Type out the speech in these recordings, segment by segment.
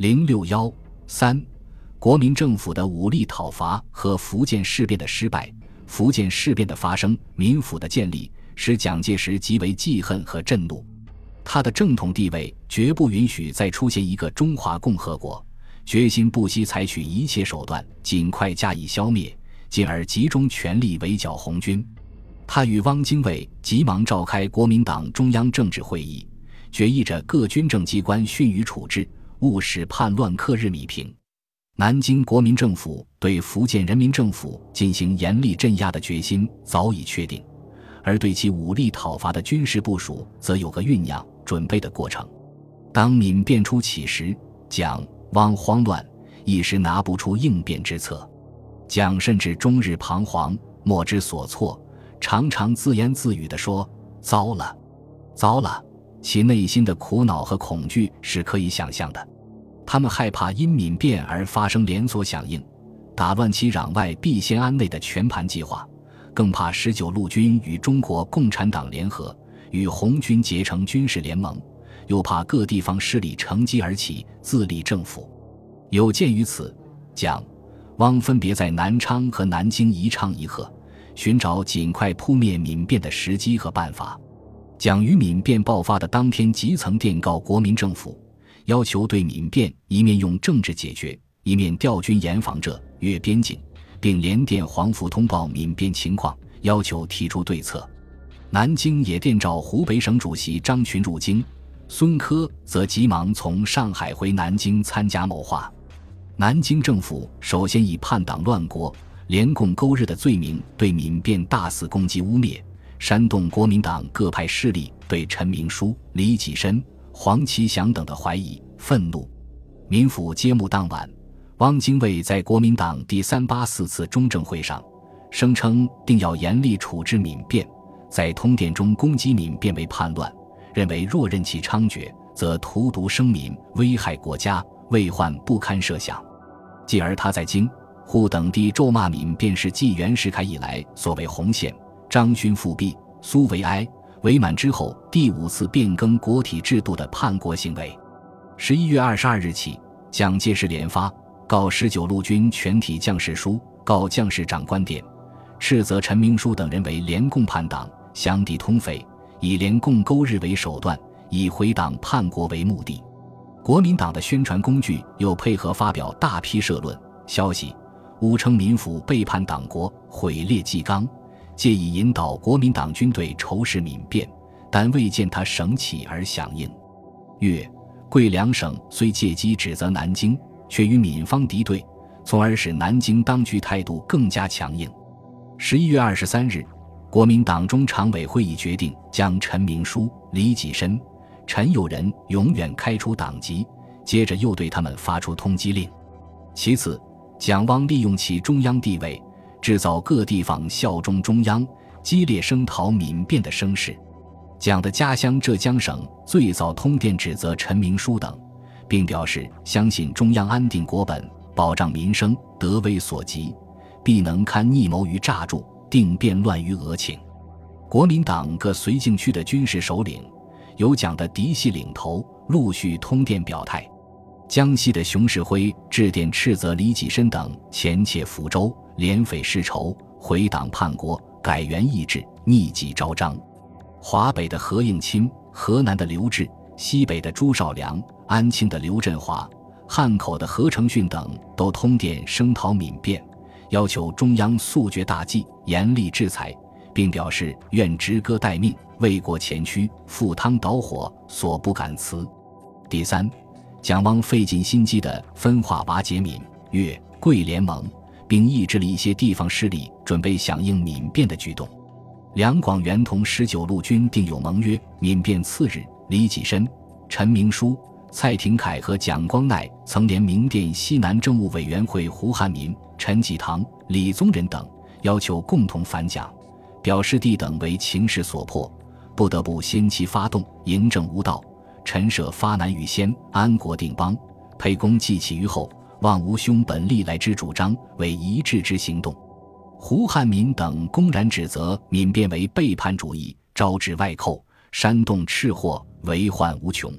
零六幺三，国民政府的武力讨伐和福建事变的失败，福建事变的发生，民府的建立，使蒋介石极为记恨和震怒。他的正统地位绝不允许再出现一个中华共和国，决心不惜采取一切手段，尽快加以消灭，进而集中全力围剿红军。他与汪精卫急忙召开国民党中央政治会议，决议着各军政机关训予处置。务使叛乱克日米平，南京国民政府对福建人民政府进行严厉镇压的决心早已确定，而对其武力讨伐的军事部署则有个酝酿准备的过程。当闽变初起时，蒋汪慌乱，一时拿不出应变之策。蒋甚至终日彷徨，莫知所措，常常自言自语地说：“糟了，糟了。”其内心的苦恼和恐惧是可以想象的。他们害怕因闽变而发生连锁响应，打乱其攘外必先安内的全盘计划；更怕十九路军与中国共产党联合，与红军结成军事联盟；又怕各地方势力乘机而起，自立政府。有鉴于此，蒋、汪分别在南昌和南京一唱一和，寻找尽快扑灭闽变的时机和办法。蒋于闽变爆发的当天，即曾电告国民政府，要求对闽变一面用政治解决，一面调军严防着越边境，并连电黄埔通报闽变情况，要求提出对策。南京也电召湖北省主席张群入京，孙科则急忙从上海回南京参加谋划。南京政府首先以叛党乱国、联共勾日的罪名对闽变大肆攻击污蔑。煽动国民党各派势力对陈明书、李济深、黄其祥等的怀疑、愤怒。民府揭幕当晚，汪精卫在国民党第三八四次中正会上声称，定要严厉处置闽变，在通电中攻击闽变为叛乱，认为若任其猖獗，则荼毒生民，危害国家，未患不堪设想。继而他在京、沪等地咒骂闽变是继袁世凯以来所谓红线。张勋复辟，苏维埃伪满之后，第五次变更国体制度的叛国行为。十一月二十二日起，蒋介石连发告十九路军全体将士书，告将士长官电，斥责陈明书等人为联共叛党，相敌通匪，以联共勾日为手段，以回党叛国为目的。国民党的宣传工具又配合发表大批社论消息，污称民府背叛党国，毁列纪纲。借以引导国民党军队仇视闽变，但未见他省起而响应。粤、桂两省虽借机指责南京，却与闽方敌对，从而使南京当局态度更加强硬。十一月二十三日，国民党中常委会议决定将陈明书、李济深、陈友仁永远开除党籍，接着又对他们发出通缉令。其次，蒋汪利用其中央地位。制造各地方效忠中央、激烈声讨闽变的声势。蒋的家乡浙江省最早通电指责陈明书等，并表示相信中央安定国本、保障民生，得为所及，必能堪逆谋于诈助，定变乱于俄顷。国民党各绥靖区的军事首领，由蒋的嫡系领头，陆续通电表态。江西的熊式辉致电斥责李济深等前窃福州。连匪世仇，回党叛国，改元易帜，逆己昭彰。华北的何应钦、河南的刘峙、西北的朱绍良、安庆的刘振华、汉口的何成训等，都通电声讨闽变，要求中央速决大计，严厉制裁，并表示愿直戈待命，为国前驱，赴汤蹈火，所不敢辞。第三，蒋汪费尽心机的分化瓦解闽粤桂联盟。并抑制了一些地方势力准备响应闽变的举动。两广元同十九路军订有盟约。闽变次日，李济深、陈明书、蔡廷锴和蒋光鼐曾联名电西南政务委员会胡汉民、陈济棠、李宗仁等，要求共同反蒋，表示地等为情势所迫，不得不先期发动，营政无道。陈设发难于先，安国定邦，沛公继起于后。望吾兄本历来之主张为一致之行动，胡汉民等公然指责闽变为背叛主义，招致外寇，煽动赤祸，为患无穷。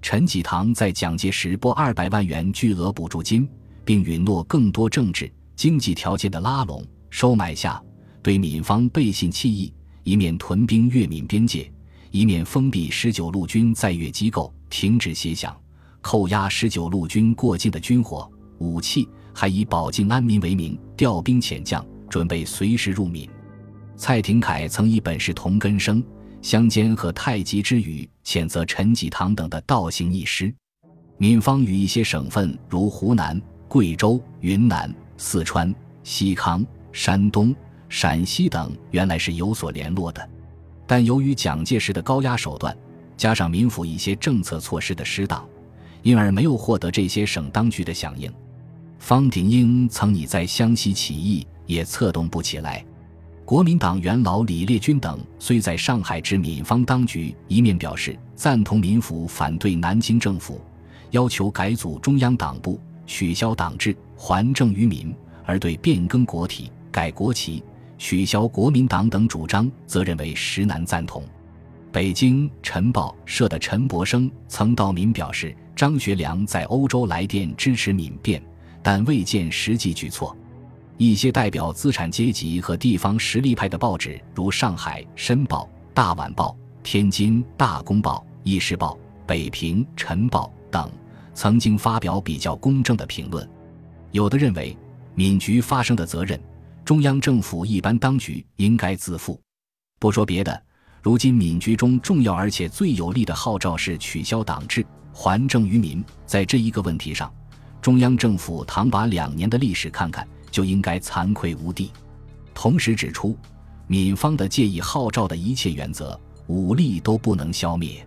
陈济棠在蒋介石拨二百万元巨额补助金，并允诺更多政治经济条件的拉拢收买下，对闽方背信弃义，一面屯兵越闽边界，一面封闭十九路军在粤机构，停止协饷，扣押十九路军过境的军火、武器，还以保境安民为名调兵遣将，准备随时入闽。蔡廷锴曾以本是同根生。相煎和太极之语，谴责陈济棠等的倒行逆施。闽方与一些省份，如湖南、贵州、云南、四川、西康、山东、陕西等，原来是有所联络的。但由于蒋介石的高压手段，加上民府一些政策措施的失当，因而没有获得这些省当局的响应。方鼎英曾拟在湘西起义，也策动不起来。国民党元老李烈钧等虽在上海之闽方当局一面表示赞同民府反对南京政府，要求改组中央党部、取消党制、还政于民，而对变更国体、改国旗、取消国民党等主张，则认为实难赞同。北京晨报社的陈伯生曾到闽表示，张学良在欧洲来电支持闽变，但未见实际举措。一些代表资产阶级和地方实力派的报纸，如上海《申报》《大晚报》、天津《大公报》《议事报》《北平晨报》等，曾经发表比较公正的评论。有的认为，闽局发生的责任，中央政府一般当局应该自负。不说别的，如今闽局中重要而且最有力的号召是取消党制，还政于民。在这一个问题上，中央政府倘把两年的历史看看。就应该惭愧无地。同时指出，闽方的借以号召的一切原则，武力都不能消灭。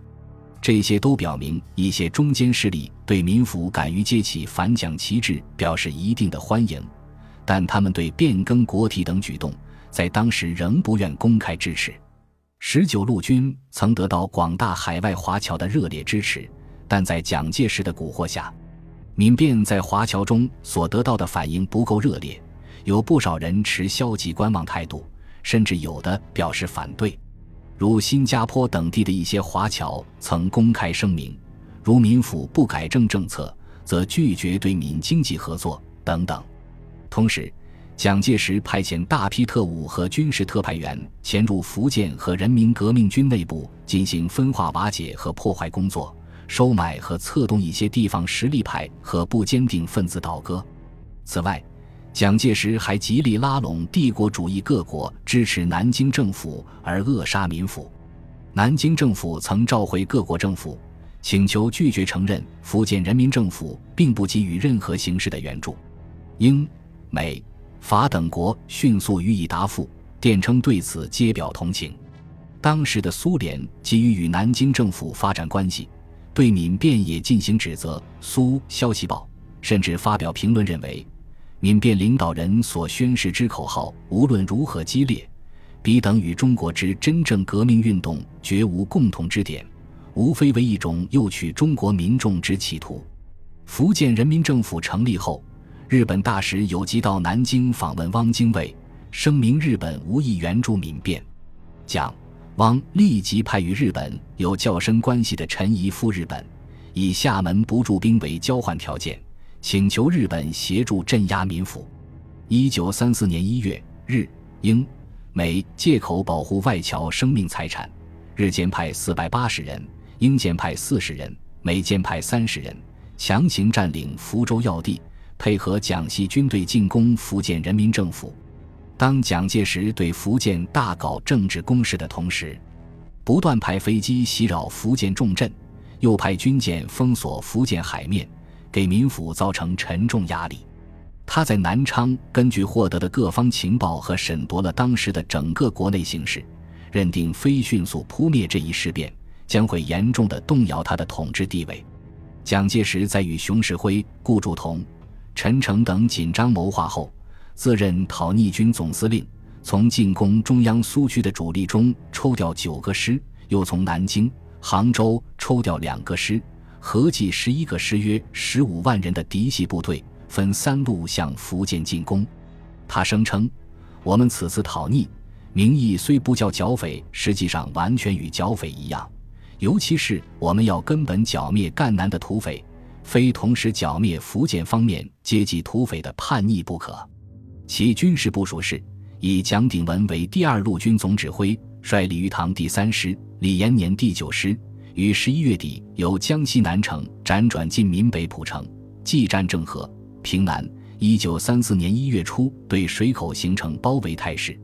这些都表明，一些中间势力对民府敢于揭起反蒋旗帜表示一定的欢迎，但他们对变更国体等举动，在当时仍不愿公开支持。十九路军曾得到广大海外华侨的热烈支持，但在蒋介石的蛊惑下。闽变在华侨中所得到的反应不够热烈，有不少人持消极观望态度，甚至有的表示反对。如新加坡等地的一些华侨曾公开声明，如民府不改正政策，则拒绝对闽经济合作等等。同时，蒋介石派遣大批特务和军事特派员潜入福建和人民革命军内部，进行分化瓦解和破坏工作。收买和策动一些地方实力派和不坚定分子倒戈。此外，蒋介石还极力拉拢帝国主义各国支持南京政府，而扼杀民府。南京政府曾召回各国政府，请求拒绝承认福建人民政府并不给予任何形式的援助。英、美、法等国迅速予以答复，电称对此皆表同情。当时的苏联急于与南京政府发展关系。对闽变也进行指责，《苏消息报》甚至发表评论认为，闽变领导人所宣示之口号无论如何激烈，彼等与中国之真正革命运动绝无共同之点，无非为一种诱取中国民众之企图。福建人民政府成立后，日本大使有即到南京访问汪精卫，声明日本无意援助民变，讲。汪立即派与日本有较深关系的陈仪赴日本，以厦门不驻兵为交换条件，请求日本协助镇压民府。一九三四年一月，日、英、美借口保护外侨生命财产，日间派四百八十人，英舰派四十人，美舰派三十人，强行占领福州要地，配合蒋系军队进攻福建人民政府。当蒋介石对福建大搞政治攻势的同时，不断派飞机袭扰福建重镇，又派军舰封锁福建海面，给民府造成沉重压力。他在南昌根据获得的各方情报和审夺了当时的整个国内形势，认定非迅速扑灭这一事变，将会严重的动摇他的统治地位。蒋介石在与熊式辉、顾祝同、陈诚等紧张谋划后。自任讨逆军总司令，从进攻中央苏区的主力中抽调九个师，又从南京、杭州抽调两个师，合计十一个师，约十五万人的嫡系部队，分三路向福建进攻。他声称：“我们此次讨逆，名义虽不叫剿匪，实际上完全与剿匪一样，尤其是我们要根本剿灭赣南的土匪，非同时剿灭福建方面阶级土匪的叛逆不可。其军事部署是：以蒋鼎文为第二路军总指挥，率李玉堂第三师、李延年第九师，于十一月底由江西南城辗转进闽北浦城，继战郑和、平南。一九三四年一月初，对水口形成包围态势。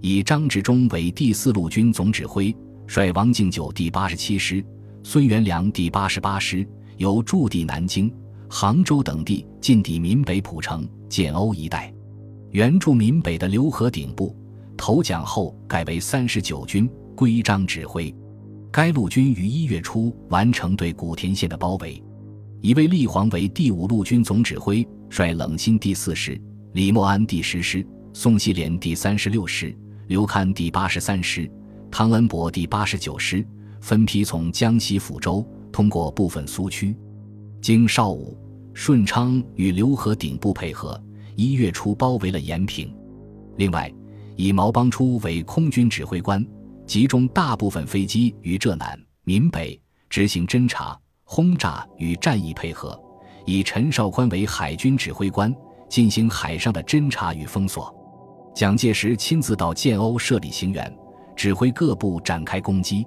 以张治中为第四路军总指挥，率王敬久第八十七师、孙元良第八十八师，由驻地南京、杭州等地进抵闽北浦城、建瓯一带。原驻闽北的刘和顶部投蒋后，改为三十九军，归章指挥。该陆军于一月初完成对古田县的包围。一位立煌为第五陆军总指挥，率冷心第四师、李默安第十师、宋希濂第三十六师。刘戡第八十三师、汤恩伯第八十九师分批从江西抚州通过部分苏区，经邵武、顺昌与刘和顶部配合，一月初包围了延平。另外，以毛邦初为空军指挥官，集中大部分飞机于浙南、闽北执行侦察、轰炸与战役配合；以陈绍宽为海军指挥官，进行海上的侦察与封锁。蒋介石亲自到建瓯设立行辕，指挥各部展开攻击。